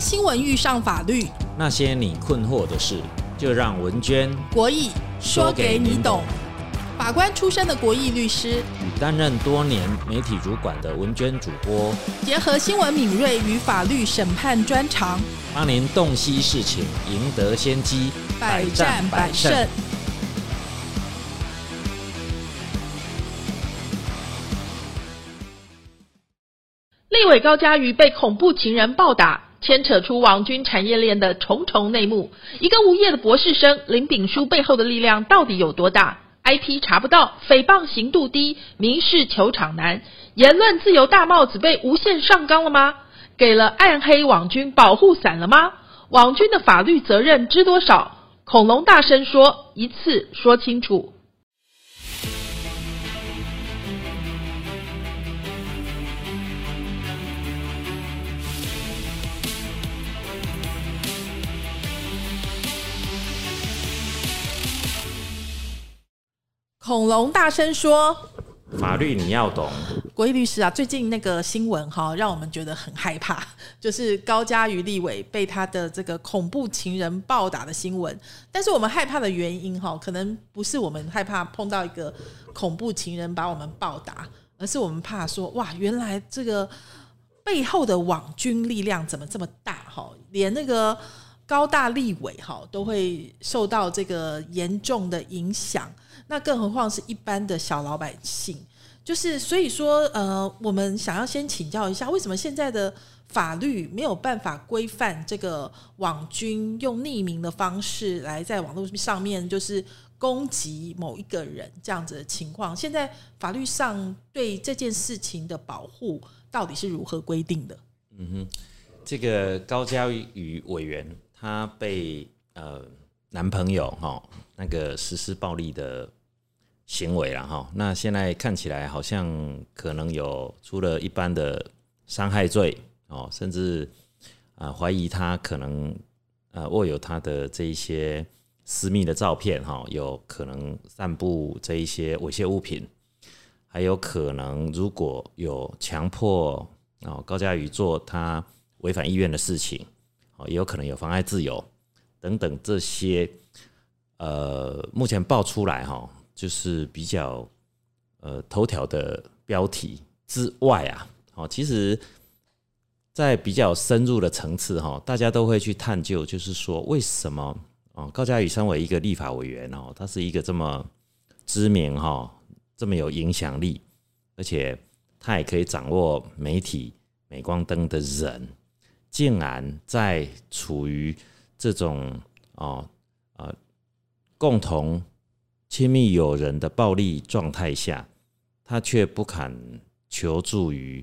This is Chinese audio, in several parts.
当新闻遇上法律，那些你困惑的事，就让文娟国义说给你懂。法官出身的国义律师，与担任多年媒体主管的文娟主播，结合新闻敏锐与法律审判专长，帮您洞悉事情，赢得先机，百战百胜。立委高嘉瑜被恐怖情人暴打，牵扯出网军产业链的重重内幕。一个无业的博士生林炳书背后的力量到底有多大？IP 查不到，诽谤刑度低，民事求偿难，言论自由大帽子被无限上纲了吗？给了暗黑网军保护伞了吗？网军的法律责任知多少？恐龙大声说，一次说清楚。恐龙大声说：“法律你要懂。”国义律师啊，最近那个新闻哈，让我们觉得很害怕，就是高嘉瑜立委被他的这个恐怖情人暴打的新闻。但是我们害怕的原因哈，可能不是我们害怕碰到一个恐怖情人把我们暴打，而是我们怕说哇，原来这个背后的网军力量怎么这么大哈？连那个高大立委哈都会受到这个严重的影响。那更何况是一般的小老百姓，就是所以说，呃，我们想要先请教一下，为什么现在的法律没有办法规范这个网军用匿名的方式来在网络上面就是攻击某一个人这样子的情况？现在法律上对这件事情的保护到底是如何规定的？嗯哼，这个高嘉瑜委员他被呃男朋友哈那个实施暴力的。行为了哈，那现在看起来好像可能有除了一般的伤害罪哦，甚至啊怀疑他可能呃握有他的这一些私密的照片哈，有可能散布这一些猥亵物品，还有可能如果有强迫哦高佳宇做他违反意愿的事情哦，也有可能有妨碍自由等等这些呃目前爆出来哈。就是比较呃头条的标题之外啊，哦，其实，在比较深入的层次哈，大家都会去探究，就是说为什么哦高嘉宇身为一个立法委员哦，他是一个这么知名哈，这么有影响力，而且他也可以掌握媒体镁光灯的人，竟然在处于这种哦啊共同。亲密友人的暴力状态下，他却不肯求助于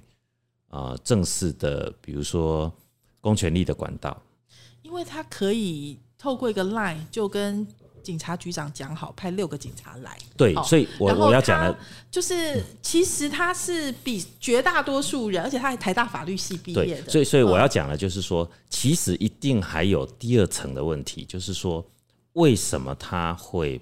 呃正式的，比如说公权力的管道，因为他可以透过一个 line 就跟警察局长讲好，派六个警察来。对，所以我我要讲的，就是其实他是比绝大多数人，而且他还台大法律系毕业的。所以所以我要讲的，就是说，其实一定还有第二层的问题，就是说，为什么他会？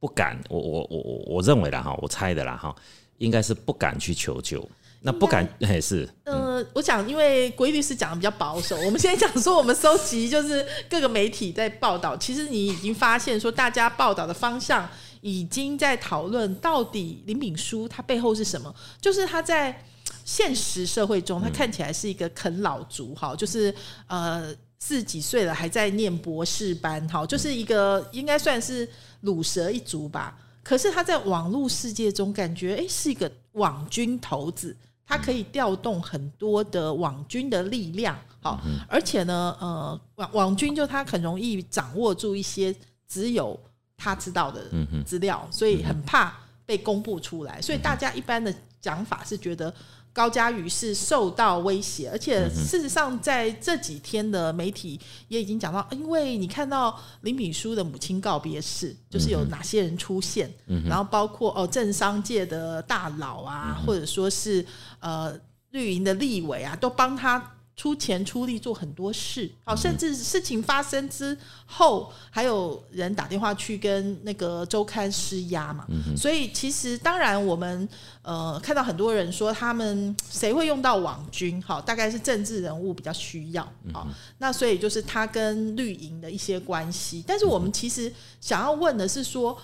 不敢，我我我我我认为啦哈，我猜的啦哈，应该是不敢去求救。那不敢还是？呃，我想，因为国义律师讲的比较保守，我们现在讲说，我们收集就是各个媒体在报道，其实你已经发现说，大家报道的方向已经在讨论到底林炳书他背后是什么，就是他在现实社会中，他看起来是一个啃老族哈，就是呃。四十几岁了还在念博士班，好，就是一个应该算是卤蛇一族吧。可是他在网络世界中感觉，哎，是一个网军头子，他可以调动很多的网军的力量，好，而且呢，呃，网网军就他很容易掌握住一些只有他知道的资料，所以很怕被公布出来。所以大家一般的讲法是觉得。高嘉瑜是受到威胁，而且事实上在这几天的媒体也已经讲到，因为你看到林炳书的母亲告别式，就是有哪些人出现，然后包括哦政商界的大佬啊，或者说是呃绿营的立委啊，都帮他出钱出力做很多事，好，甚至事情发生之后，还有人打电话去跟那个周刊施压嘛。所以其实当然我们呃看到很多人说他们谁会用到网军，好，大概是政治人物比较需要，好，那所以就是他跟绿营的一些关系。但是我们其实想要问的是说。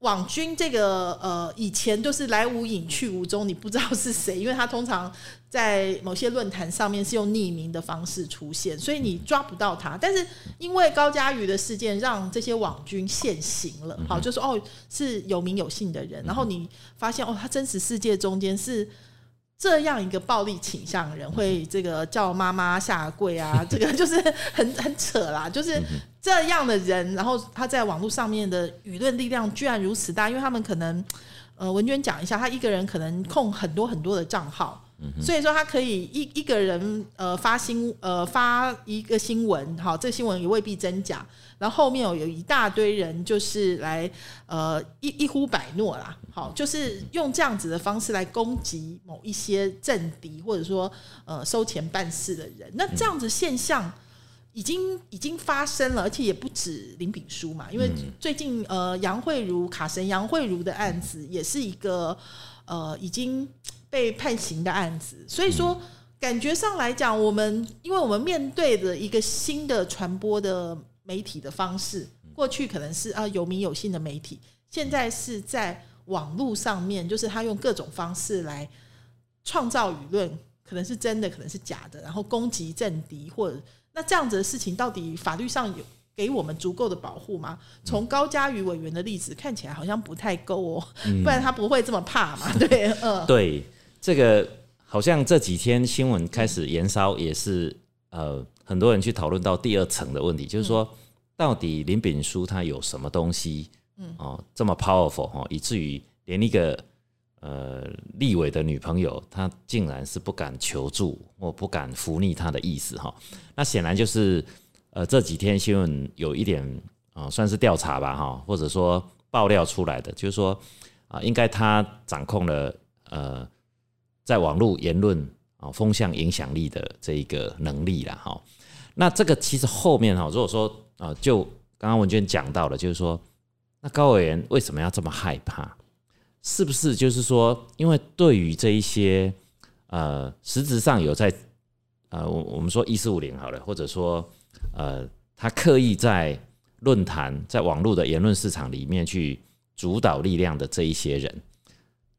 网军这个呃，以前就是来无影去无踪，你不知道是谁，因为他通常在某些论坛上面是用匿名的方式出现，所以你抓不到他。但是因为高佳瑜的事件，让这些网军现形了，好，就说哦是有名有姓的人，然后你发现哦，他真实世界中间是。这样一个暴力倾向的人会这个叫妈妈下跪啊，这个就是很很扯啦。就是这样的人，然后他在网络上面的舆论力量居然如此大，因为他们可能呃文娟讲一下，他一个人可能控很多很多的账号。所以说，他可以一一个人呃发新呃发一个新闻，好，这新闻也未必真假。然后后面有有一大堆人就是来呃一一呼百诺啦，好，就是用这样子的方式来攻击某一些政敌或者说呃收钱办事的人。那这样子现象已经已经发生了，而且也不止林炳书嘛，因为最近呃杨慧茹卡神杨慧茹的案子也是一个呃已经。被判刑的案子，所以说感觉上来讲，我们因为我们面对的一个新的传播的媒体的方式，过去可能是啊有名有姓的媒体，现在是在网络上面，就是他用各种方式来创造舆论，可能是真的，可能是假的，然后攻击政敌，或者那这样子的事情，到底法律上有给我们足够的保护吗？从高嘉瑜委员的例子看起来好像不太够哦，不然他不会这么怕嘛？对，嗯，对。这个好像这几天新闻开始延烧，也是呃很多人去讨论到第二层的问题，就是说到底林炳书他有什么东西，嗯哦这么 powerful 哦，以至于连一个呃立委的女朋友，他竟然是不敢求助或不敢服逆他的意思哈。那显然就是呃这几天新闻有一点啊算是调查吧哈，或者说爆料出来的，就是说啊应该他掌控了呃。在网络言论啊风向影响力的这一个能力了哈，那这个其实后面哈，如果说啊，就刚刚文娟讲到了，就是说，那高委员为什么要这么害怕？是不是就是说，因为对于这一些呃，实质上有在呃，我我们说一四五零好了，或者说呃，他刻意在论坛在网络的言论市场里面去主导力量的这一些人，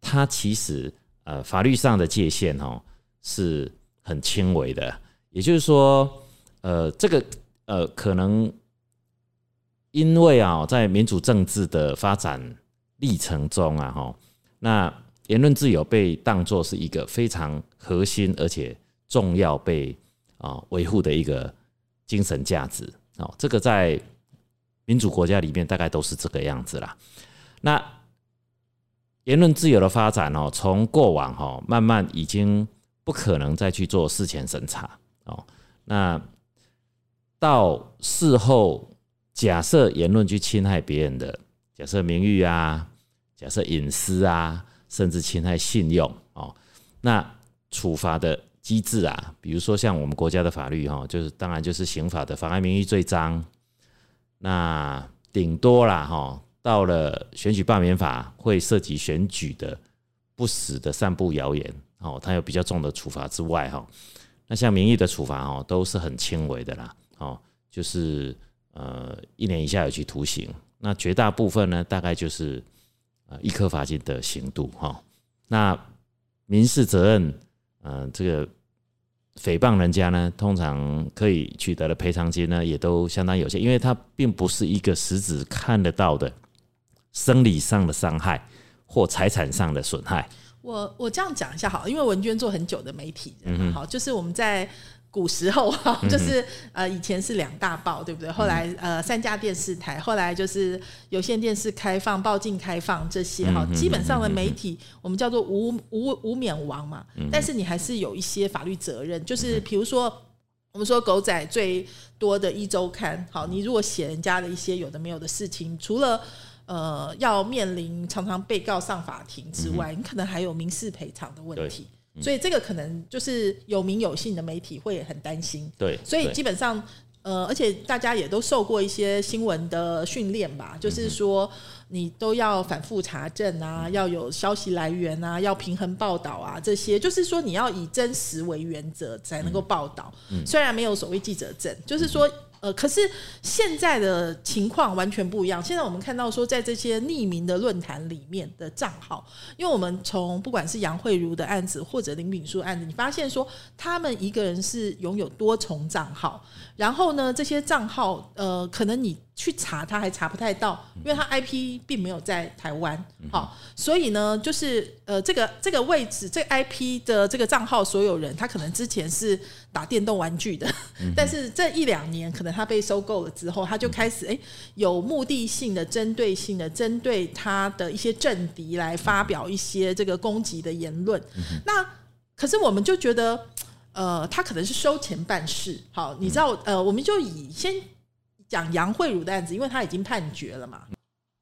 他其实。呃，法律上的界限哦是很轻微的，也就是说，呃，这个呃，可能因为啊，在民主政治的发展历程中啊，哈，那言论自由被当作是一个非常核心而且重要被啊维护的一个精神价值哦，这个在民主国家里面大概都是这个样子啦，那。言论自由的发展哦，从过往哈慢慢已经不可能再去做事前审查哦，那到事后假设言论去侵害别人的，假设名誉啊，假设隐私啊，甚至侵害信用哦，那处罚的机制啊，比如说像我们国家的法律哈，就是当然就是刑法的妨碍名誉罪章，那顶多啦哈。到了选举罢免法会涉及选举的不实的散布谣言，哦，它有比较重的处罚之外，哈，那像民意的处罚，哦，都是很轻微的啦，哦，就是呃一年以下有期徒刑，那绝大部分呢，大概就是呃一颗罚金的刑度，哈，那民事责任，呃，这个诽谤人家呢，通常可以取得的赔偿金呢，也都相当有限，因为它并不是一个实质看得到的。生理上的伤害或财产上的损害，我我这样讲一下好，因为文娟做很久的媒体人，好，就是我们在古时候 哈，就是呃以前是两大报对不对？后来呃三家电视台，后来就是有线电视开放、报禁开放这些哈，基本上的媒体我们叫做无无无冕王嘛，但是你还是有一些法律责任，就是比如说我们说狗仔最多的一周刊，好，你如果写人家的一些有的没有的事情，除了呃，要面临常常被告上法庭之外，你可能还有民事赔偿的问题。所以这个可能就是有名有姓的媒体会很担心。对，所以基本上，呃，而且大家也都受过一些新闻的训练吧，就是说你都要反复查证啊，要有消息来源啊，要平衡报道啊，这些就是说你要以真实为原则才能够报道。虽然没有所谓记者证，就是说。呃，可是现在的情况完全不一样。现在我们看到说，在这些匿名的论坛里面的账号，因为我们从不管是杨慧茹的案子或者林炳书案子，你发现说他们一个人是拥有多重账号，然后呢，这些账号呃，可能你去查他还查不太到，因为他 IP 并没有在台湾，好，所以呢，就是呃，这个这个位置，这个 IP 的这个账号所有人，他可能之前是打电动玩具的，但是这一两年可能他被收购了之后，他就开始哎、有目的性的、针对性的针对他的一些政敌来发表一些这个攻击的言论。那可是我们就觉得，呃，他可能是收钱办事。好，你知道，呃，我们就以先讲杨慧茹的案子，因为他已经判决了嘛。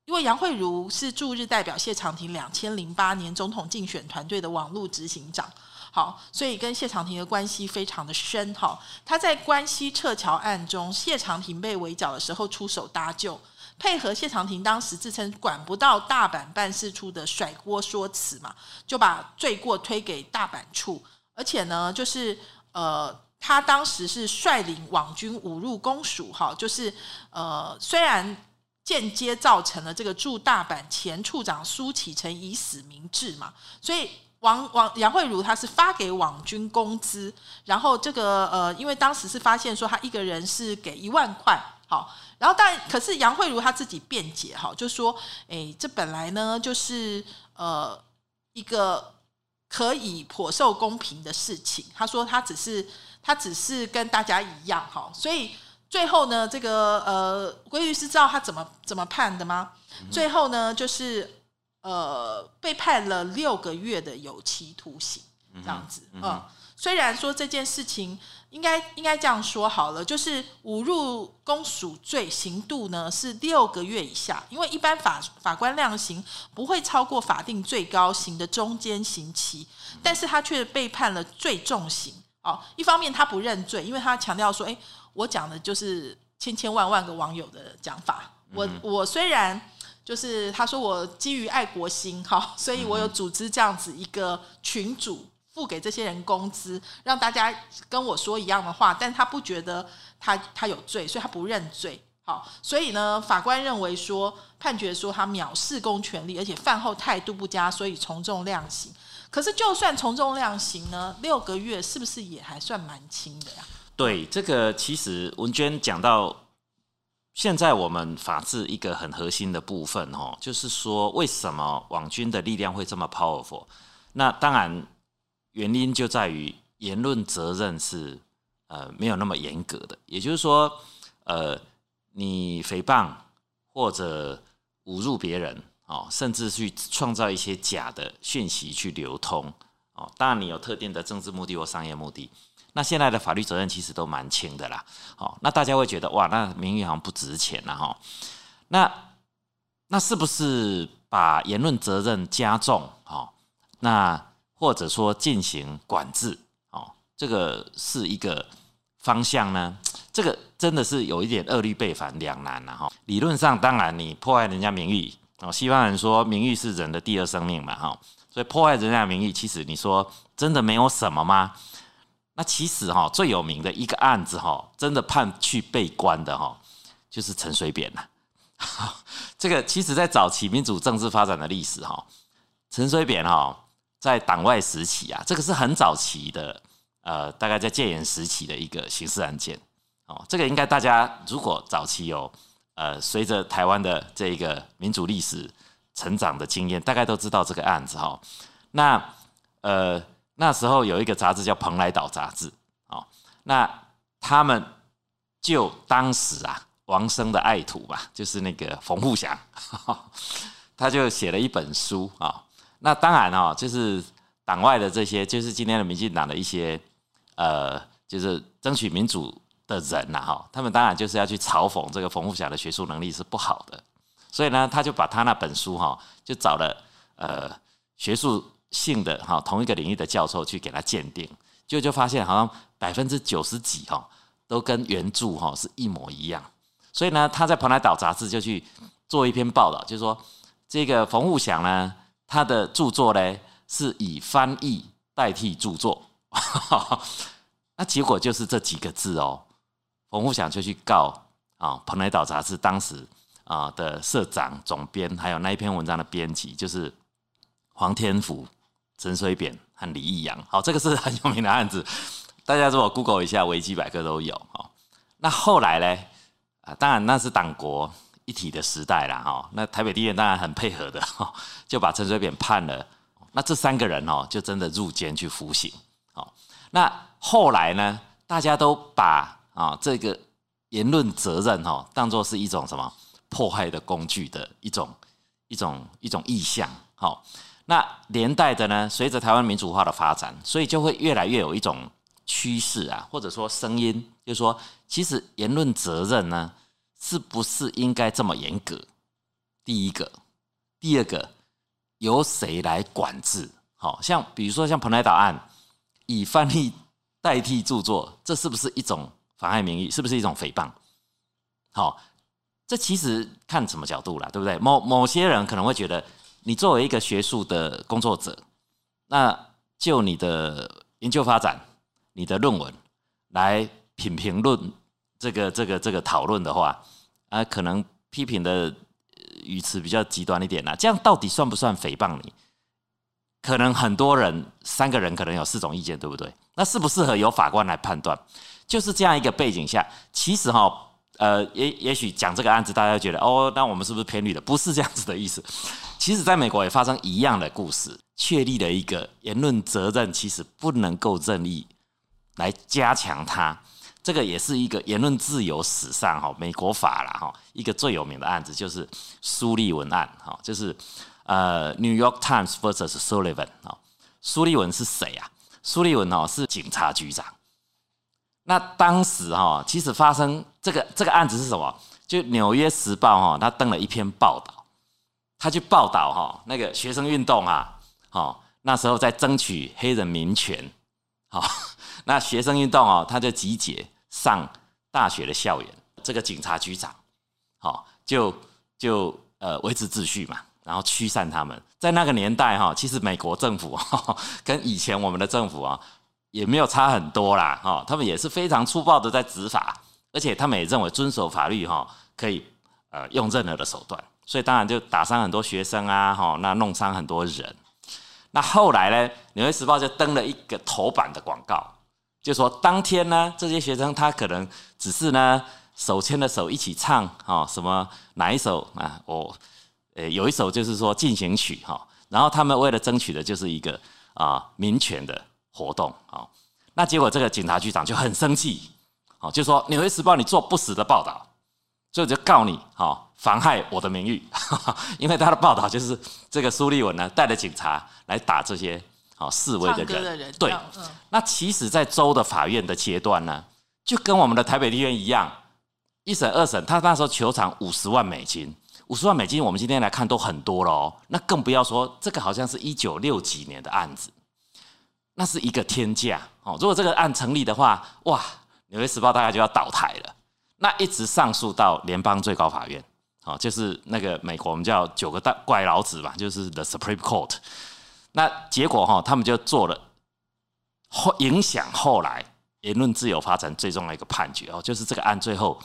因为杨慧茹是驻日代表谢长廷两千零八年总统竞选团队的网络执行长，好，所以跟谢长廷的关系非常的深。哈，他在关西撤侨案中，谢长廷被围剿的时候出手搭救，配合谢长廷当时自称管不到大阪办事处的甩锅说辞嘛，就把罪过推给大阪处，而且呢，就是呃。他当时是率领网军五入公署，哈，就是呃，虽然间接造成了这个驻大阪前处长苏启成以死明志嘛，所以王王杨慧茹她是发给网军工资，然后这个呃，因为当时是发现说她一个人是给一万块，好，然后但可是杨慧茹她自己辩解哈，就说，诶，这本来呢就是呃一个可以颇受公平的事情，她说她只是她只是跟大家一样哈，所以。最后呢，这个呃，归律师知道他怎么怎么判的吗？最后呢，就是呃，被判了六个月的有期徒刑，这样子。嗯，虽然说这件事情应该应该这样说好了，就是侮辱公署罪刑度呢是六个月以下，因为一般法法官量刑不会超过法定最高刑的中间刑期，但是他却被判了最重刑。哦，一方面他不认罪，因为他强调说，哎。我讲的就是千千万万个网友的讲法。我我虽然就是他说我基于爱国心哈，所以我有组织这样子一个群主，付给这些人工资，让大家跟我说一样的话，但他不觉得他他有罪，所以他不认罪。好，所以呢，法官认为说判决说他藐视公权力，而且饭后态度不佳，所以从重量刑。可是就算从重量刑呢，六个月是不是也还算蛮轻的呀？对这个，其实文娟讲到现在我们法治一个很核心的部分，哦，就是说为什么网军的力量会这么 powerful？那当然原因就在于言论责任是呃没有那么严格的，也就是说，呃，你诽谤或者侮辱别人，哦，甚至去创造一些假的讯息去流通，哦，当然你有特定的政治目的或商业目的。那现在的法律责任其实都蛮轻的啦，好，那大家会觉得哇，那名誉好像不值钱了哈。那那是不是把言论责任加重？哈，那或者说进行管制？哦，这个是一个方向呢？这个真的是有一点恶律背反两难了哈。理论上，当然你破坏人家名誉，哦，西方人说名誉是人的第二生命嘛，哈，所以破坏人家名誉，其实你说真的没有什么吗？那其实哈最有名的一个案子哈，真的判去被关的哈，就是陈水扁了。这个其实，在早期民主政治发展的历史哈，陈水扁哈在党外时期啊，这个是很早期的，呃，大概在戒严时期的一个刑事案件哦。这个应该大家如果早期有呃随着台湾的这个民主历史成长的经验，大概都知道这个案子哈。那呃。那时候有一个杂志叫《蓬莱岛杂志》，哦，那他们就当时啊，王生的爱徒吧，就是那个冯富祥，他就写了一本书啊。那当然哦，就是党外的这些，就是今天的民进党的一些呃，就是争取民主的人呐，哈，他们当然就是要去嘲讽这个冯富祥的学术能力是不好的，所以呢，他就把他那本书哈，就找了呃学术。性的哈同一个领域的教授去给他鉴定，就就发现好像百分之九十几哈都跟原著哈是一模一样。所以呢，他在《蓬莱岛》杂志就去做一篇报道，就是说这个冯富祥呢，他的著作呢是以翻译代替著作，那结果就是这几个字哦。冯富祥就去告啊，《蓬莱岛》杂志当时啊的社长、总编，还有那一篇文章的编辑，就是黄天福、陈水扁和李义阳。好，这个是很有名的案子，大家如果 Google 一下维基百科都有。哦，那后来呢？啊，当然那是党国一体的时代啦。哈，那台北地院当然很配合的，就把陈水扁判了。那这三个人哦，就真的入监去服刑。好，那后来呢，大家都把啊，这个言论责任哈，当做是一种什么迫害的工具的一种一种一种意向。好，那连带的呢，随着台湾民主化的发展，所以就会越来越有一种趋势啊，或者说声音，就是说，其实言论责任呢，是不是应该这么严格？第一个，第二个，由谁来管制？好像比如说像蓬莱岛案，以翻译代替著作，这是不是一种？妨害名誉是不是一种诽谤？好，这其实看什么角度啦，对不对？某某些人可能会觉得，你作为一个学术的工作者，那就你的研究发展、你的论文来品评论这个、这个、这个讨论的话，啊，可能批评的语词比较极端一点啦。这样到底算不算诽谤你？可能很多人三个人可能有四种意见，对不对？那适不适合由法官来判断？就是这样一个背景下，其实哈，呃，也也许讲这个案子，大家觉得哦，那我们是不是偏绿的？不是这样子的意思。其实，在美国也发生一样的故事，确立了一个言论责任，其实不能够任意来加强它。这个也是一个言论自由史上哈，美国法了哈，一个最有名的案子就是苏利文案哈，就是呃，New York Times vs Sullivan 哈。苏利文是谁啊？苏利文哦，是警察局长。那当时哈，其实发生这个这个案子是什么？就《纽约时报》哈，他登了一篇报道，他去报道哈那个学生运动啊，好那时候在争取黑人民权，好 那学生运动哦，他就集结上大学的校园，这个警察局长好就就呃维持秩序嘛，然后驱散他们。在那个年代哈，其实美国政府跟以前我们的政府啊。也没有差很多啦，哈，他们也是非常粗暴的在执法，而且他们也认为遵守法律哈可以呃用任何的手段，所以当然就打伤很多学生啊，哈，那弄伤很多人。那后来呢，《纽约时报》就登了一个头版的广告，就说当天呢，这些学生他可能只是呢手牵着手一起唱哈什么哪一首啊，我呃有一首就是说进行曲哈，然后他们为了争取的就是一个啊民权的。活动啊，那结果这个警察局长就很生气，好就说《纽约时报》你做不实的报道，所以就告你哈妨害我的名誉，因为他的报道就是这个苏立文呢带着警察来打这些好示威的人，对，那其实，在州的法院的阶段呢，就跟我们的台北地院一样，一审二审，他那时候球场五十万美金，五十万美金我们今天来看都很多了哦，那更不要说这个好像是一九六几年的案子。那是一个天价哦！如果这个案成立的话，哇，《纽约时报》大概就要倒台了。那一直上诉到联邦最高法院，哦，就是那个美国我们叫九个大怪老子吧，就是 The Supreme Court。那结果哈，他们就做了后影响后来言论自由发展最重要的一个判决哦，就是这个案最后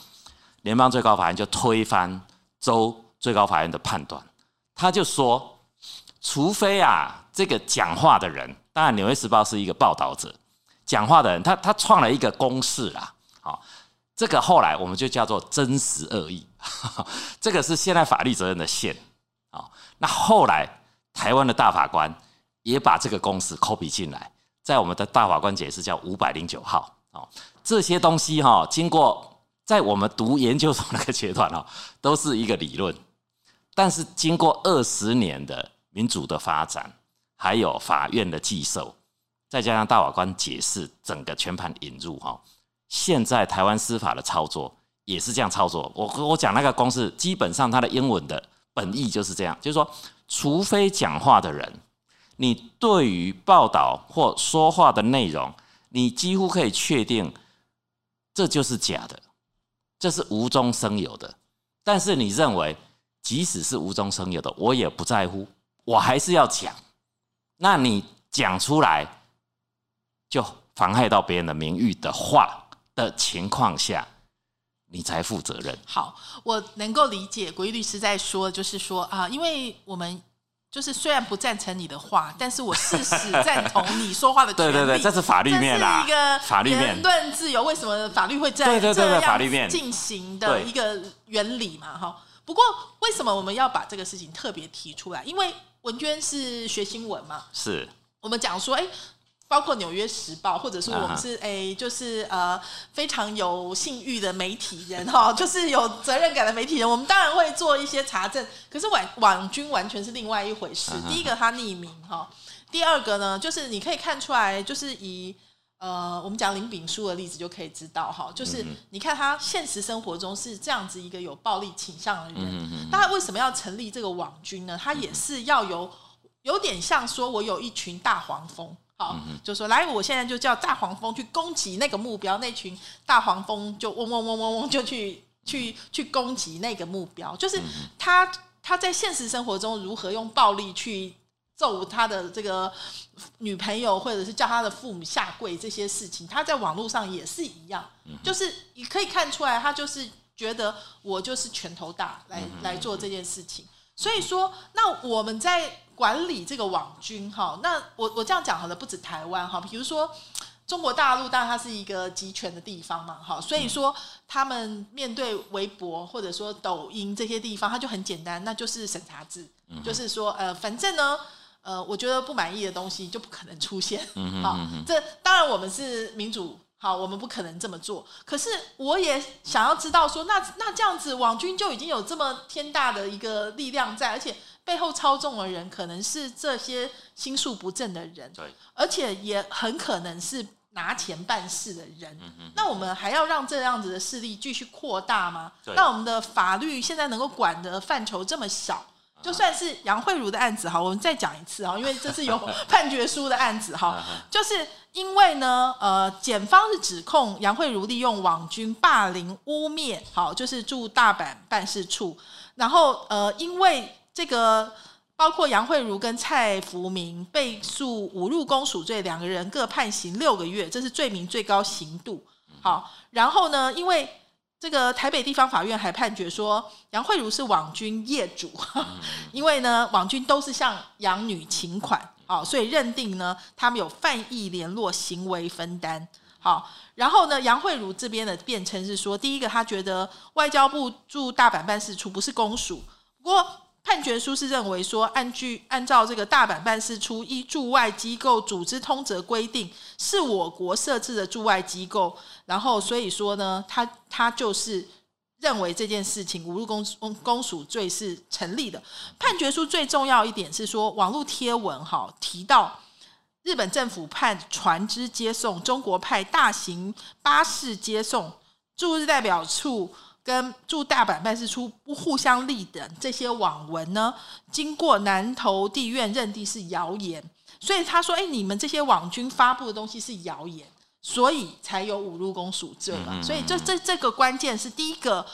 联邦最高法院就推翻州最高法院的判断，他就说，除非啊，这个讲话的人。当然，《纽约时报》是一个报道者，讲话的人，他他创了一个公式啦。好，这个后来我们就叫做真实恶意，这个是现在法律责任的线。啊，那后来台湾的大法官也把这个公司 copy 进来，在我们的大法官解释叫五百零九号。啊，这些东西哈，经过在我们读研究所那个阶段哦，都是一个理论，但是经过二十年的民主的发展。还有法院的寄售，再加上大法官解释，整个全盘引入哈。现在台湾司法的操作也是这样操作。我我讲那个公式，基本上它的英文的本意就是这样，就是说，除非讲话的人你对于报道或说话的内容，你几乎可以确定这就是假的，这是无中生有的。但是你认为，即使是无中生有的，我也不在乎，我还是要讲。那你讲出来，就妨害到别人的名誉的话的情况下，你才负责任。好，我能够理解国义律师在说，就是说啊，因为我们就是虽然不赞成你的话，但是我事实赞同你说话的权利。对对对，这是法律面啦，一个法律面言论自由。为什么法律会这样对对对对这法律面样进行的一个原理嘛？哈。不过为什么我们要把这个事情特别提出来？因为文娟是学新闻嘛，是我们讲说，哎、包括《纽约时报》，或者说我们是哎、就是呃非常有信誉的媒体人哈，就是有责任感的媒体人，我们当然会做一些查证。可是网网军完全是另外一回事。第一个，他匿名哈；第二个呢，就是你可以看出来，就是以。呃，我们讲林炳书的例子就可以知道哈，就是嗯你看他现实生活中是这样子一个有暴力倾向的人，嗯那他为什么要成立这个网军呢？他也是要有有点像说，我有一群大黄蜂，好，就说来，我现在就叫大黄蜂去攻击那个目标，那群大黄蜂就嗡嗡嗡嗡嗡就去去去攻击那个目标，就是他他在现实生活中如何用暴力去揍他的这个女朋友，或者是叫他的父母下跪这些事情，他在网络上也是一样，就是你可以看出来，他就是觉得我就是拳头大来来做这件事情。所以说，那我们在管理这个网军哈，那我我这样讲好了，不止台湾哈，比如说中国大陆，当然它是一个集权的地方嘛，哈，所以说他们面对微博或者说抖音这些地方，它就很简单，那就是审查制，就是说呃，反正呢。呃，我觉得不满意的东西就不可能出现。好，这当然我们是民主，好，我们不可能这么做。可是我也想要知道说，那那这样子，网军就已经有这么天大的一个力量在，而且背后操纵的人可能是这些心术不正的人，对，而且也很可能是拿钱办事的人。嗯那我们还要让这样子的势力继续扩大吗？那我们的法律现在能够管的范畴这么小。就算是杨慧茹的案子哈，我们再讲一次哈，因为这是有判决书的案子哈，就是因为呢，呃，检方是指控杨慧茹利用网军霸凌污蔑，好，就是驻大阪办事处，然后呃，因为这个包括杨慧茹跟蔡福明被诉侮辱公署罪，两个人各判刑六个月，这是罪名最高刑度。好，然后呢，因为这个台北地方法院还判决说，杨慧茹是网军业主，因为呢，网军都是向养女请款，哦，所以认定呢，他们有犯意联络行为分担。好，然后呢，杨慧茹这边的辩称是说，第一个，他觉得外交部驻大阪办事处不是公署，不过判决书是认为说，按据按照这个大阪办事处依驻外机构组织通则规定，是我国设置的驻外机构，然后所以说呢，他他就是认为这件事情侮辱公公公署罪是成立的。判决书最重要一点是说，网络贴文哈提到。日本政府派船只接送，中国派大型巴士接送，驻日代表处跟驻大阪办事处不互相立的，这些网文呢，经过南投地院认定是谣言，所以他说：“哎、你们这些网军发布的东西是谣言，所以才有五路公署罪嘛。所以这这这个关键是第一个。”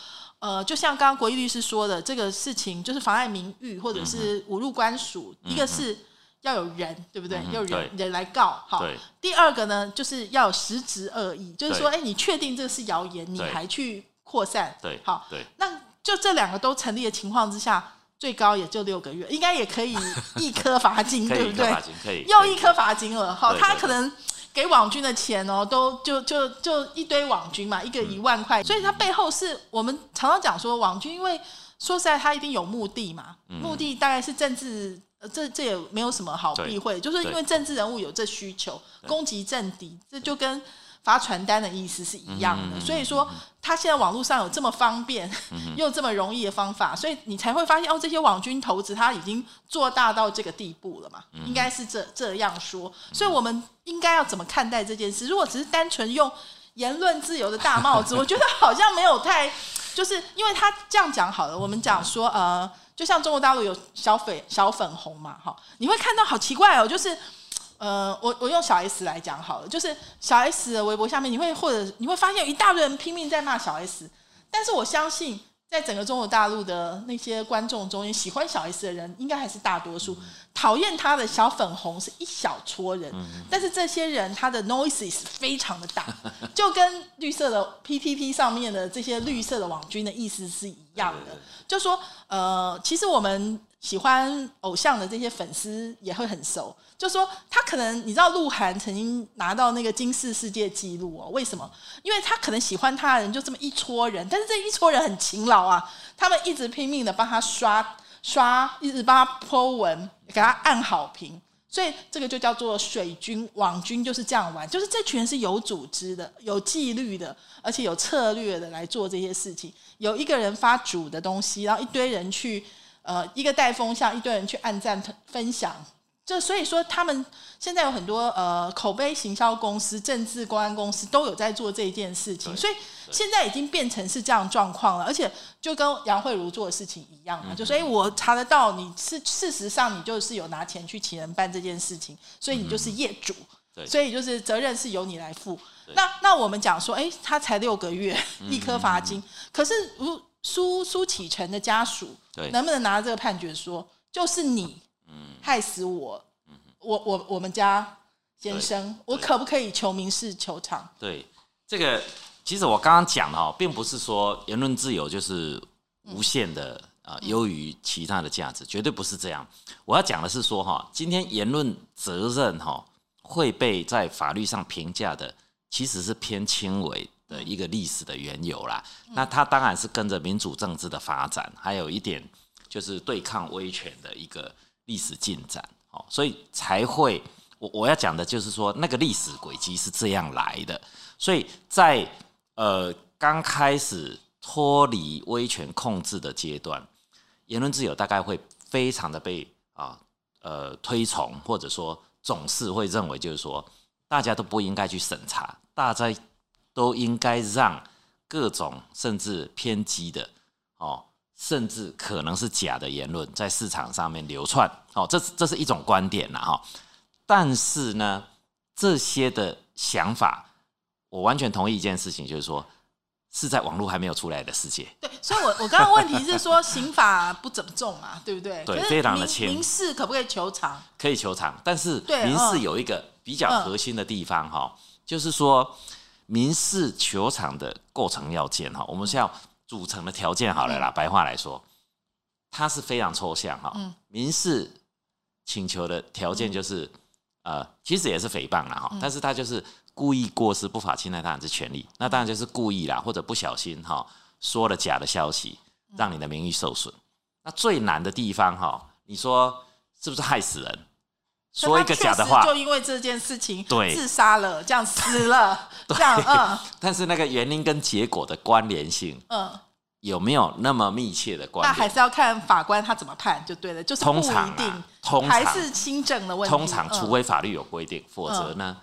呃，就像刚刚国义律师说的，这个事情就是妨碍名誉或者是五路官署，一个是要有人，对不对？要有人人来告，好。第二个呢，就是要有实质恶意，就是说，哎、你确定这个是谣言，你还去扩散，对，好，对，那就这两个都成立的情况之下，最高也就六个月，应该也可以一颗罚金，对不对？又一颗罚金了，哈，对对他可能给网军的钱哦，都就就就一堆网军嘛，一个一万块，所以他背后是我们常常讲说网军，因为说实在他一定有目的嘛，目的大概是政治。呃，这这也没有什么好避讳，就是因为政治人物有这需求，攻击政敌，这就跟发传单的意思是一样的。所以说，他现在网络上有这么方便 又这么容易的方法，所以你才会发现哦，这些网军投资他已经做大到这个地步了嘛，应该是这这样说。所以我们应该要怎么看待这件事？如果只是单纯用言论自由的大帽子，我觉得好像没有太。就是因为他这样讲好了，我们讲说呃，就像中国大陆有小粉小粉红嘛，哈，你会看到好奇怪哦，就是呃，我我用小 S 来讲好了，就是小 S 的微博下面，你会或者你会发现有一大堆人拼命在骂小 S，但是我相信。在整个中国大陆的那些观众中间，喜欢小 S 的人应该还是大多数，讨厌他的小粉红是一小撮人。但是这些人他的 noises 非常的大，就跟绿色的 PTT 上面的这些绿色的网军的意思是一样的，就说呃，其实我们。喜欢偶像的这些粉丝也会很熟，就说他可能你知道鹿晗曾经拿到那个金氏世界纪录哦，为什么？因为他可能喜欢他的人就这么一撮人，但是这一撮人很勤劳啊，他们一直拼命的帮他刷刷，一直帮他 po 文，给他按好评，所以这个就叫做水军网军就是这样玩，就是这群人是有组织的、有纪律的，而且有策略的来做这些事情。有一个人发主的东西，然后一堆人去。呃，一个带风向，一堆人去按赞分享，就所以说他们现在有很多呃口碑行销公司、政治公安公司都有在做这一件事情，所以现在已经变成是这样状况了。而且就跟杨慧茹做的事情一样嘛，就所以我查得到你是事实上你就是有拿钱去请人办这件事情，所以你就是业主，所以就是责任是由你来负。那那我们讲说，哎，他才六个月，一颗罚金，可是如。苏苏启成的家属，能不能拿这个判决说，就是你害死我，我我我们家先生，我可不可以求民事求偿？对，这个其实我刚刚讲哈，并不是说言论自由就是无限的啊，优于其他的价值，绝对不是这样。我要讲的是说哈，今天言论责任哈会被在法律上评价的，其实是偏轻微。的一个历史的缘由啦，那它当然是跟着民主政治的发展，还有一点就是对抗威权的一个历史进展，哦，所以才会我我要讲的就是说那个历史轨迹是这样来的，所以在呃刚开始脱离威权控制的阶段，言论自由大概会非常的被啊呃推崇，或者说总是会认为就是说大家都不应该去审查，大家。都应该让各种甚至偏激的哦，甚至可能是假的言论在市场上面流窜哦，这这是一种观点了哈。但是呢，这些的想法，我完全同意一件事情，就是说是在网络还没有出来的世界。对，所以我我刚刚问题是说 刑法不怎么重嘛，对不对？对，非常的轻。民事可不可以求偿？可以求偿，但是民事有一个比较核心的地方哈，就是说。民事球场的构成要件哈，我们是要组成的条件好了啦。白话来说，它是非常抽象哈。民事请求的条件就是，呃，其实也是诽谤啦哈，但是他就是故意过失、不法侵害他人之权利，那当然就是故意啦，或者不小心哈说了假的消息，让你的名誉受损。那最难的地方哈，你说是不是害死人？说一个假的话，就因为这件事情对自杀了，这样死了，这样嗯。但是那个原因跟结果的关联性，嗯，有没有那么密切的关？那还是要看法官他怎么判就对了，就是通常通常还是轻症的问题。通常，除非法律有规定，否则呢，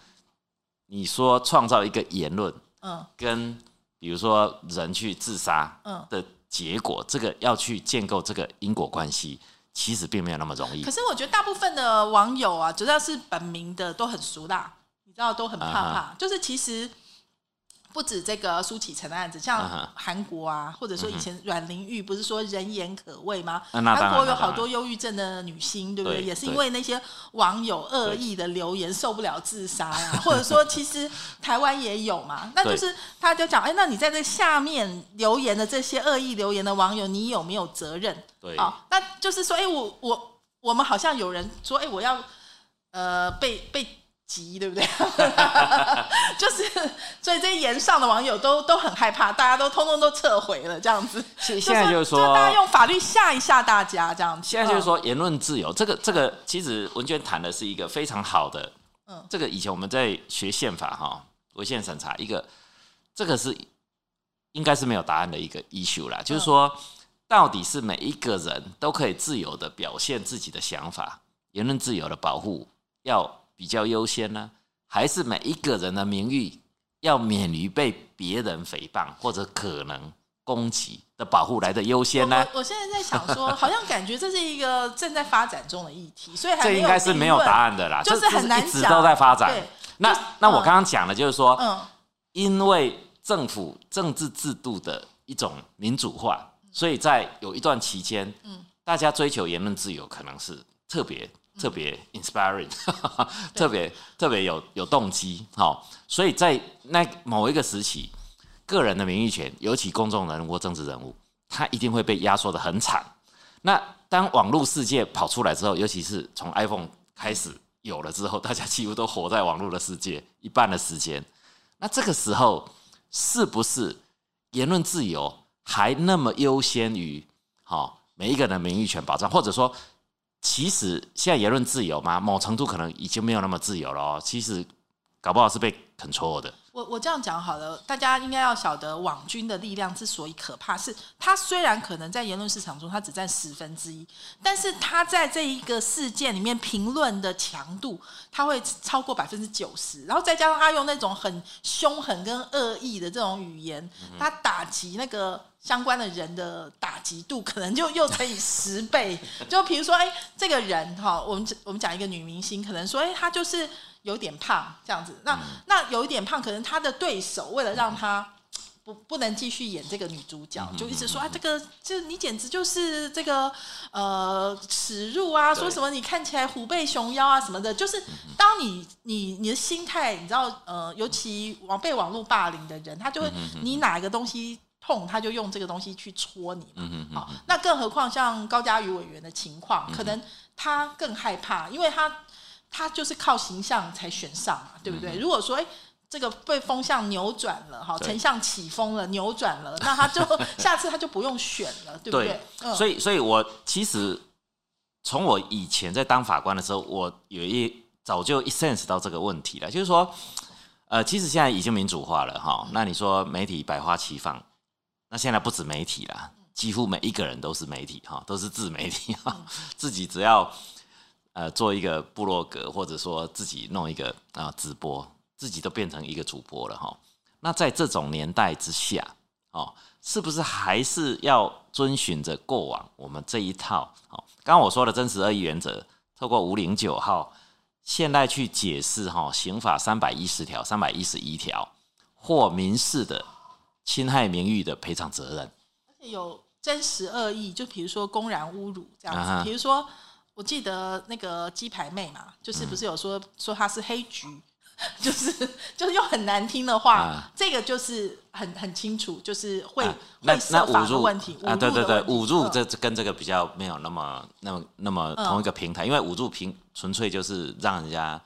你说创造一个言论，嗯，跟比如说人去自杀，嗯的结果，这个要去建构这个因果关系。其实并没有那么容易。可是我觉得大部分的网友啊，只要是本名的都很熟啦，你知道都很怕怕。就是其实。不止这个苏启成的案子，像韩国啊，或者说以前阮玲玉，不是说人言可畏吗？韩国有好多忧郁症的女星，对不对？也是因为那些网友恶意的留言受不了自杀呀，或者说其实台湾也有嘛，那就是他就讲，哎，那你在这下面留言的这些恶意留言的网友，你有没有责任？对啊，那就是说，哎，我我我们好像有人说，哎，我要呃被被。急对不对？就是，所以这些言上的网友都都很害怕，大家都通通都撤回了，这样子。现 现在就是说，大家用法律吓一吓大家，这样。现在就是说，言论自由，这个这个，其实文娟谈的是一个非常好的，嗯，这个以前我们在学宪法哈，违宪审查一个，这个是应该是没有答案的一个 issue 啦，就是说，到底是每一个人都可以自由的表现自己的想法，言论自由的保护要。比较优先呢，还是每一个人的名誉要免于被别人诽谤或者可能攻击的保护来的优先呢？我我现在在想说，好像感觉这是一个正在发展中的议题，所以这应该是没有答案的啦，就是很难一直都在发展。对，那那我刚刚讲的，就是说，嗯，因为政府政治制度的一种民主化，所以在有一段期间，嗯，大家追求言论自由，可能是特别特别 inspiring，特别特别有有动机，好，所以在那某一个时期。个人的名誉权，尤其公众人物、政治人物，他一定会被压缩的很惨。那当网络世界跑出来之后，尤其是从 iPhone 开始有了之后，大家几乎都活在网络的世界一半的时间。那这个时候，是不是言论自由还那么优先于好每一个人的名誉权保障？或者说，其实现在言论自由嘛？某程度可能已经没有那么自由了哦。其实搞不好是被 control 的。我我这样讲好了，大家应该要晓得，网军的力量之所以可怕，是它虽然可能在言论市场中它只占十分之一，但是它在这一个事件里面评论的强度，它会超过百分之九十，然后再加上他用那种很凶狠跟恶意的这种语言，他打击那个相关的人的打击度，可能就又乘以十倍。就比如说，哎，这个人哈，我们我们讲一个女明星，可能说，哎，她就是。有点胖这样子，那那有一点胖，可能他的对手为了让他不不能继续演这个女主角，就一直说啊，这个就你简直就是这个呃耻辱啊，说什么你看起来虎背熊腰啊什么的，就是当你你你的心态，你知道呃，尤其网被网络霸凌的人，他就会你哪一个东西痛，他就用这个东西去戳你嘛。好，那更何况像高嘉瑜委员的情况，可能他更害怕，因为他。他就是靠形象才选上嘛，对不对？如果说哎，这个被风向扭转了，哈，丞相起风了，扭转了，那他就 下次他就不用选了，对不对？所以，所以我其实从我以前在当法官的时候，我有一早就一 sense 到这个问题了，就是说，呃，其实现在已经民主化了，哈，那你说媒体百花齐放，那现在不止媒体了，几乎每一个人都是媒体，哈，都是自媒体，哈，自己只要。呃，做一个部落格，或者说自己弄一个啊直播，自己都变成一个主播了哈。那在这种年代之下，哦，是不是还是要遵循着过往我们这一套？哦，刚刚我说的真实恶意原则，透过五零九号，现在去解释哈刑法三百一十条、三百一十一条或民事的侵害名誉的赔偿责任，而且有真实恶意，就比如说公然侮辱这样子，比如说。我记得那个鸡排妹嘛，就是不是有说说她是黑菊，就是就是用很难听的话，这个就是很很清楚，就是会会那法的问题啊，对对对，捂住这跟这个比较没有那么那么那么同一个平台，因为捂住平纯粹就是让人家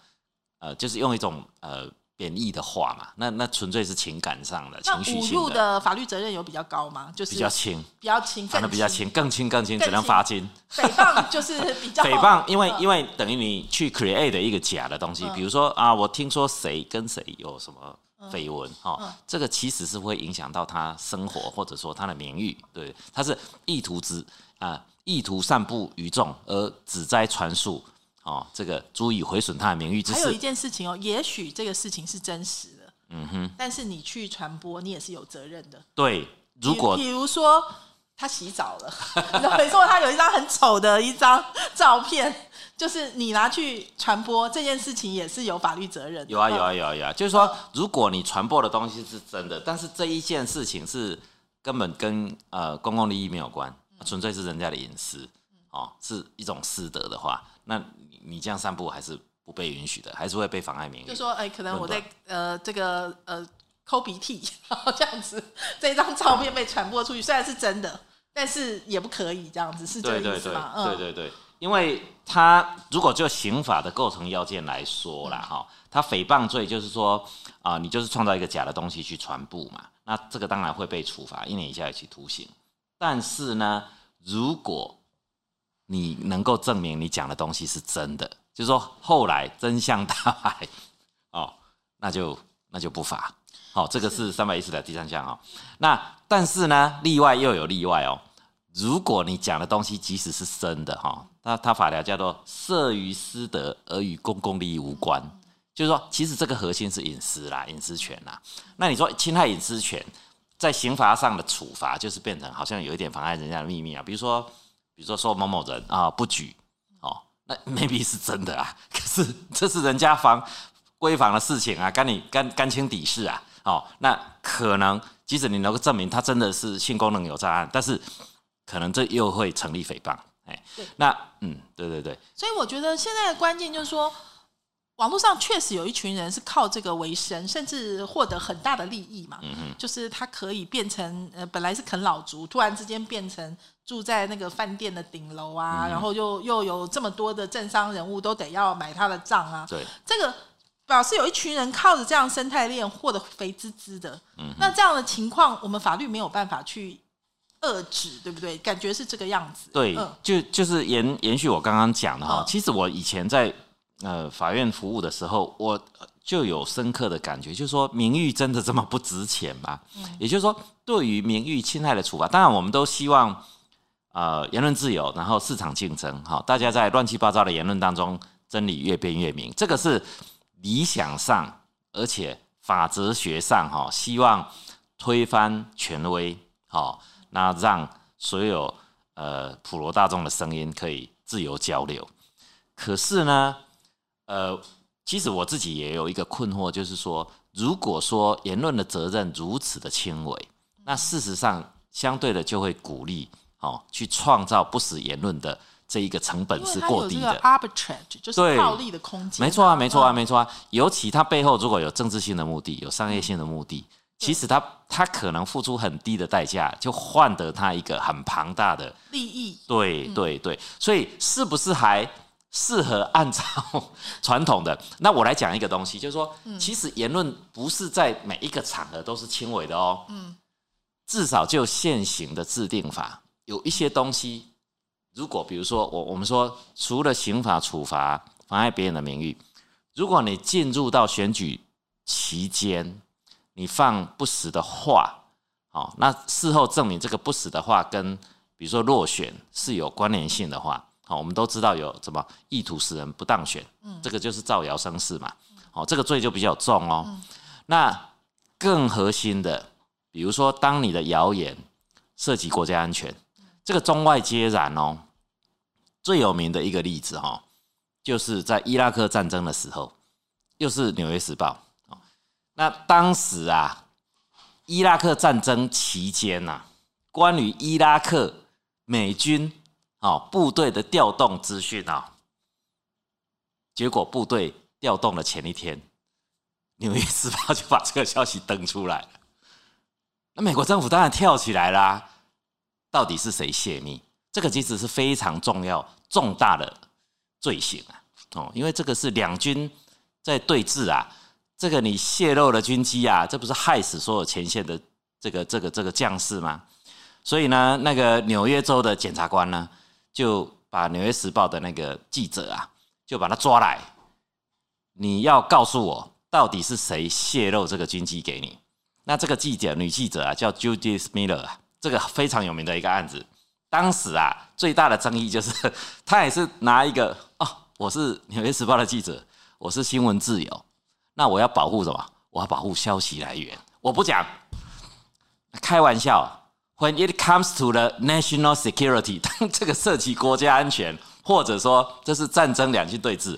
呃，就是用一种呃。贬义的话嘛，那那纯粹是情感上的、情绪性的。的法律责任有比较高吗？就是比较轻，比较轻，反正比较轻，更轻更轻，只能罚金。诽谤就是比较 诽谤，因为因为等于你去 create 一个假的东西，比如说啊，我听说谁跟谁有什么绯闻，哈，这个其实是会影响到他生活或者说他的名誉，对，他是意图之啊，意图散布于众而只在传述。哦，这个足以毁损他的名誉之事。还有一件事情哦，也许这个事情是真实的，嗯哼，但是你去传播，你也是有责任的。对，如果比如说他洗澡了，没错，他有一张很丑的一张照片，就是你拿去传播这件事情，也是有法律责任。有啊，有啊，有啊，有啊，就是说，如果你传播的东西是真的，但是这一件事情是根本跟呃公共利益没有关，纯粹是人家的隐私，哦，是一种私德的话，那。你这样散步还是不被允许的，还是会被妨碍名誉。就说，哎，可能我在呃这个呃抠鼻涕，这样子，这张照片被传播出去，虽然是真的，但是也不可以这样子，是这意思吗？对对对，因为他如果就刑法的构成要件来说啦，哈，他诽谤罪就是说啊，你就是创造一个假的东西去传播嘛，那这个当然会被处罚一年以下有期徒刑。但是呢，如果你能够证明你讲的东西是真的，就是说后来真相大白，哦，那就那就不罚。好，这个是三百一十的第三项哦。那但是呢，例外又有例外哦。如果你讲的东西即使是真的哈，那他法条叫做涉于私德而与公共利益无关，就是说其实这个核心是隐私啦，隐私权啦。那你说侵害隐私权，在刑罚上的处罚就是变成好像有一点妨碍人家的秘密啊，比如说，比如说说某某人啊不举哦，那 maybe 是真的啊，可是这是人家房闺房的事情啊，干你干干清底事啊，哦，那可能即使你能够证明他真的是性功能有障碍，但是可能这又会成立诽谤，哎，那嗯，对对对，所以我觉得现在的关键就是说，网络上确实有一群人是靠这个为生，甚至获得很大的利益嘛。嗯就是他可以变成呃，本来是啃老族，突然之间变成住在那个饭店的顶楼嗯啊，然后又又有这么多的政商人物都得要买他的账啊。对，这个表示有一群人靠着这样生态链获得肥滋滋的。嗯那这样的情况，我们法律没有办法去遏制，对不对？感觉是这个样子。对，嗯就就是延延续我刚刚讲的哈嗯，其实我以前在呃法院服务的时候，我呃就有深刻的感觉，就是说名誉真的这么不值钱吗？也就是说，对于名誉侵害的处罚，当然我们都希望呃言论自由，然后市场竞争，哈，大家在乱七八糟的言论当中，真理越辩越明，这个是理想上，而且法哲学上哈，希望推翻权威，好，那让所有呃普罗大众的声音可以自由交流。可是呢，呃，其实我自己也有一个困惑，就是说，如果说言论的责任如此的轻微，那事实上相对的就会鼓励哦，去创造不实言论的这一个成本是过低的。arbitrage，就是对套利的空间。没错啊，没错啊，嗯没错啊。尤其它背后如果有政治性的目的，有商业性的目的，其实他他可能付出很低的代价，就换得他一个很庞大的利益。对对对，所以是不是还适合按照传统的？那我来讲一个东西，就是说，其实言论不是在每一个场合都是轻微的哦。嗯，至少就现行的制定法，有一些东西，如果比如说我我们说，除了刑法处罚妨碍别人的名誉，如果你进入到选举期间，你放不实的话，哦，那事后证明这个不实的话跟比如说落选是有关联性的话，好、我们都知道有什么意图使人不当选，这个就是造谣生事嘛，哦，这个罪就比较重哦。那更核心的，比如说当你的谣言涉及国家安全，这个中外皆然哦。最有名的一个例子哈、哦，就是在伊拉克战争的时候，又是《纽约时报》哦。那当时啊，伊拉克战争期间呐、啊，关于伊拉克美军哦部队的调动资讯啊，结果部队调动的前一天，《纽约时报》就把这个消息登出来了。那美国政府当然跳起来啦、到底是谁泄密？这个其实是非常重要、重大的罪行啊！哦，因为这个是两军在对峙啊，这个你泄露了军机啊，这不是害死所有前线的这个这个这个将士吗？所以呢，那个纽约州的检察官呢，就把《纽约时报》的那个记者啊，就把他抓来，你要告诉我到底是谁泄露这个军机给你？那这个记者女记者啊，叫 Judith Miller 啊，这个非常有名的一个案子。当时啊，最大的争议就是 他也是拿一个哦，我是《纽约时报》的记者，我是新闻自由，那我要保护什么？我要保护消息来源。我不讲，开玩笑。When it comes to the national security，当这个涉及国家安全，或者说这是战争两军对峙，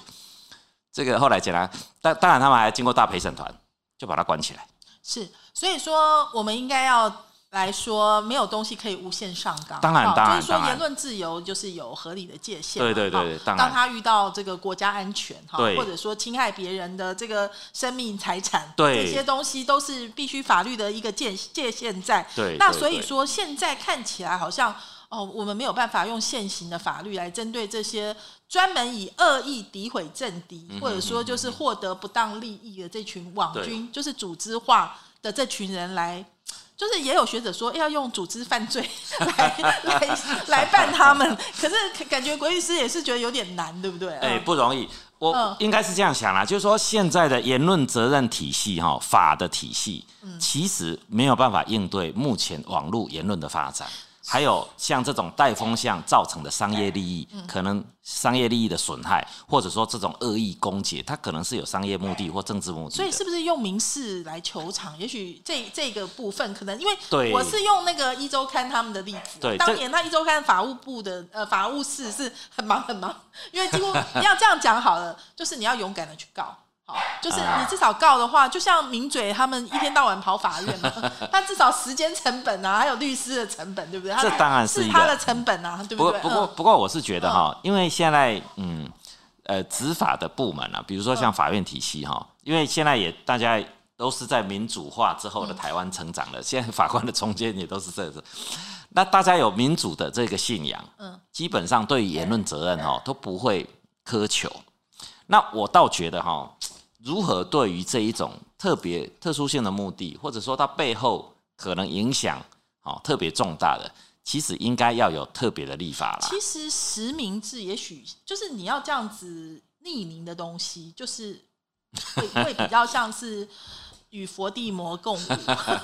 这个后来讲了，当当然他们还经过大陪审团，就把他关起来。是，所以说我们应该要来说，没有东西可以无限上纲。当然哦当然就是说言论自由就是有合理的界限嘛。对对对当然当他遇到这个国家安全哈，或者说侵害别人的这个生命财产，对这些东西都是必须法律的一个界界限在。对那所以说现在看起来好像。哦，我们没有办法用现行的法律来针对这些专门以恶意诋毁政敌，嗯或者说就是获得不当利益的这群网军，就是组织化的这群人来，就是也有学者说要用组织犯罪 来来来办他们，可是感觉国律师也是觉得有点难，对不对？哎、嗯不容易。我嗯应该是这样想啦，就是说现在的言论责任体系哈，法的体系，嗯其实没有办法应对目前网络言论的发展。还有像这种带风向造成的商业利益，嗯可能商业利益的损害，或者说这种恶意攻击，它可能是有商业目的或政治目的的。所以是不是用民事来求偿？也许这这个部分可能因为我是用那个一周刊他们的例子，对当年他一周刊法务部的呃法务室是很忙很忙，因为几乎要这样讲好了，就是你要勇敢的去告。好，就是啊你至少告的话，就像名嘴他们一天到晚跑法院嘛，他至少时间成本啊，还有律师的成本，对不对？这当然是是他的成本啊，对对？不对不过嗯不过，我是觉得哈，因为现在嗯呃执法的部门啊，比如说像法院体系哈，因为现在也大家都是在民主化之后的台湾成长的，现在法官的中间也都是这样子。那大家有民主的这个信仰，嗯基本上对于言论责任哈都不会苛求。那我倒觉得哈，如何对于这一种特别特殊性的目的，或者说它背后可能影响哦特别重大的，其实应该要有特别的立法了。其实实名制也许就是你要这样子匿名的东西，就是 会会比较像是与佛地魔共舞，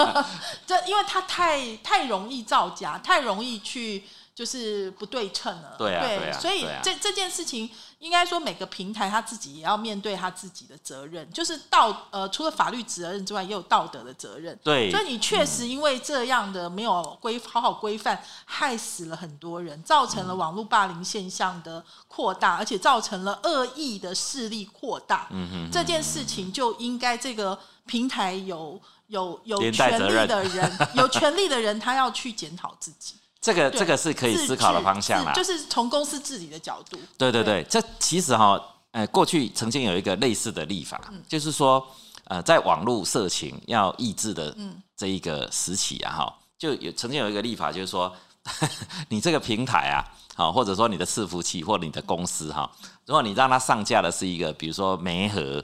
这因为它太太容易造假，太容易去就是不对称了。对啊对啊所以这这件事情。应该说，每个平台他自己也要面对他自己的责任，就是道呃，除了法律责任之外，也有道德的责任。对所以你确实因为这样的没有规好好规范，害死了很多人，造成了网络霸凌现象的扩大，而且造成了恶意的势力扩大。嗯哼这件事情就应该这个平台有有有权利的人，有权利的人，他要去检讨自己，这个对这个是可以思考的方向啦。就是从公司治理的角度。对对对，这其实哈，呃，过去曾经有一个类似的立法，嗯就是说，呃，在网络色情要抑制的嗯这一个时期啊，哈，就有曾经有一个立法，就是说，你这个平台啊，好，或者说你的伺服器或你的公司哈，如果你让它上架的是一个，比如说媒合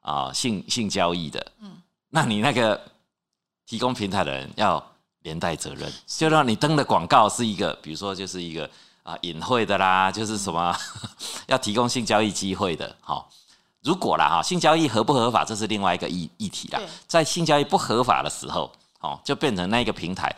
啊、性性交易的，嗯那你那个提供平台的人要连带责任，就让你登的广告是一个，比如说就是一个啊隐晦的啦，就是什么 要提供性交易机会的，好。如果啦哈，性交易合不合法，这是另外一个议议题啦。在性交易不合法的时候，哦，就变成那个平台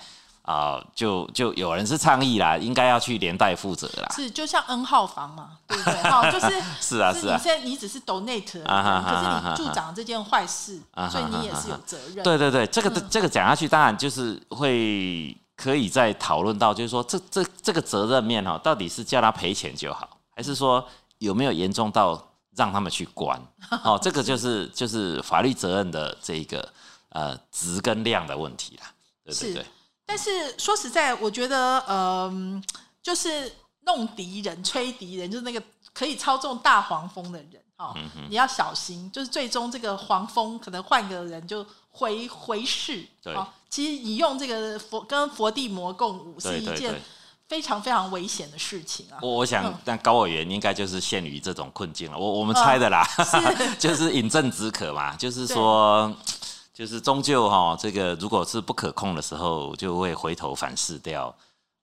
啊、就就有人是倡议啦，应该要去连带负责啦。是就像 N 号房嘛，对不对？哈，就是是啊是啊你现在你只是 donate，而已啊哈哈可哈哈是你助长这件坏事所以你也是有责任。对对对，这个、这个讲下去，当然就是会可以再讨论到，就是说这这这个责任面哈，到底是叫他赔钱就好，还是说有没有严重到让他们去关？哦，这个就是 就是法律责任的这一个呃值跟量的问题啦。对对对，但是说实在，我觉得，嗯、就是弄敌人、吹敌人，就是那个可以操纵大黄蜂的人，哦，嗯你要小心，就是最终这个黄蜂可能换个人就回回世。对哦，其实你用这个佛跟佛地魔共舞是对对对一件非常非常危险的事情啊。我我想嗯，但高委员应该就是陷于这种困境了。我我们猜的啦，是 就是饮鸩止渴嘛，就是说，就是终究哈，这个如果是不可控的时候，就会回头反噬掉，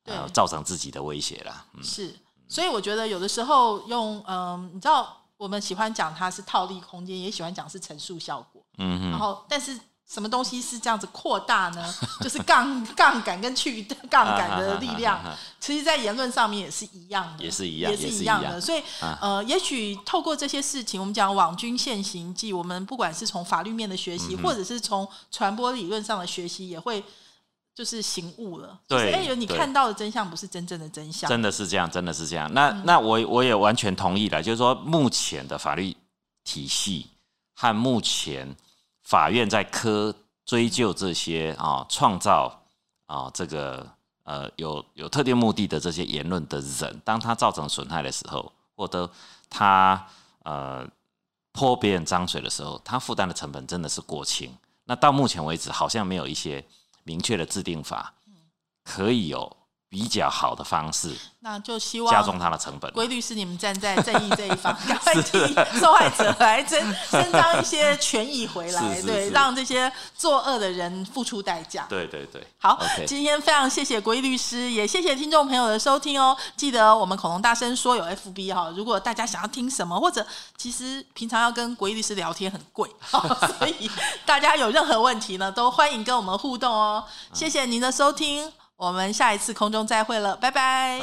呃，对造成自己的威胁啦。嗯，是，所以我觉得有的时候用嗯，你知道我们喜欢讲它是套利空间，也喜欢讲是陈述效果。嗯然后，但是什么东西是这样子扩大呢？就是杠杠杆跟去 杠杆的力量，其实，在言论上面也是一样的，也是一样也是一样的。所以，啊呃，也许透过这些事情，我们讲网军现行记，我们不管是从法律面的学嗯习，或者是从传播理论上的学习，也会。就是醒悟了，对就是哎、你看到的真相不是真正的真相，真的是这样，真的是这样。那、嗯那我我也完全同意了，就是说目前的法律体系和目前法院在科追究这些啊创造啊这个呃有有特定目的的这些言论的人，当他造成损害的时候，或者他呃泼别人脏水的时候，他负担的成本真的是过轻。那到目前为止，好像没有一些明确的制定法，可以有比较好的方式那就希望加重望它的成本。规律是你们站在 正义这一方，赶快替 受害者来争伸张一些权益回来，对，是是是让这些作恶的人付出代价。对对对，好今天非常谢谢国义律师，也谢谢听众朋友的收听哦。记得我们恐龙大声说有 FB 哈，如果大家想要听什么，或者其实平常要跟国义律师聊天很贵，所以大家有任何问题呢，都欢迎跟我们互动哦。谢谢您的收听，我们下一次空中再会了，拜拜，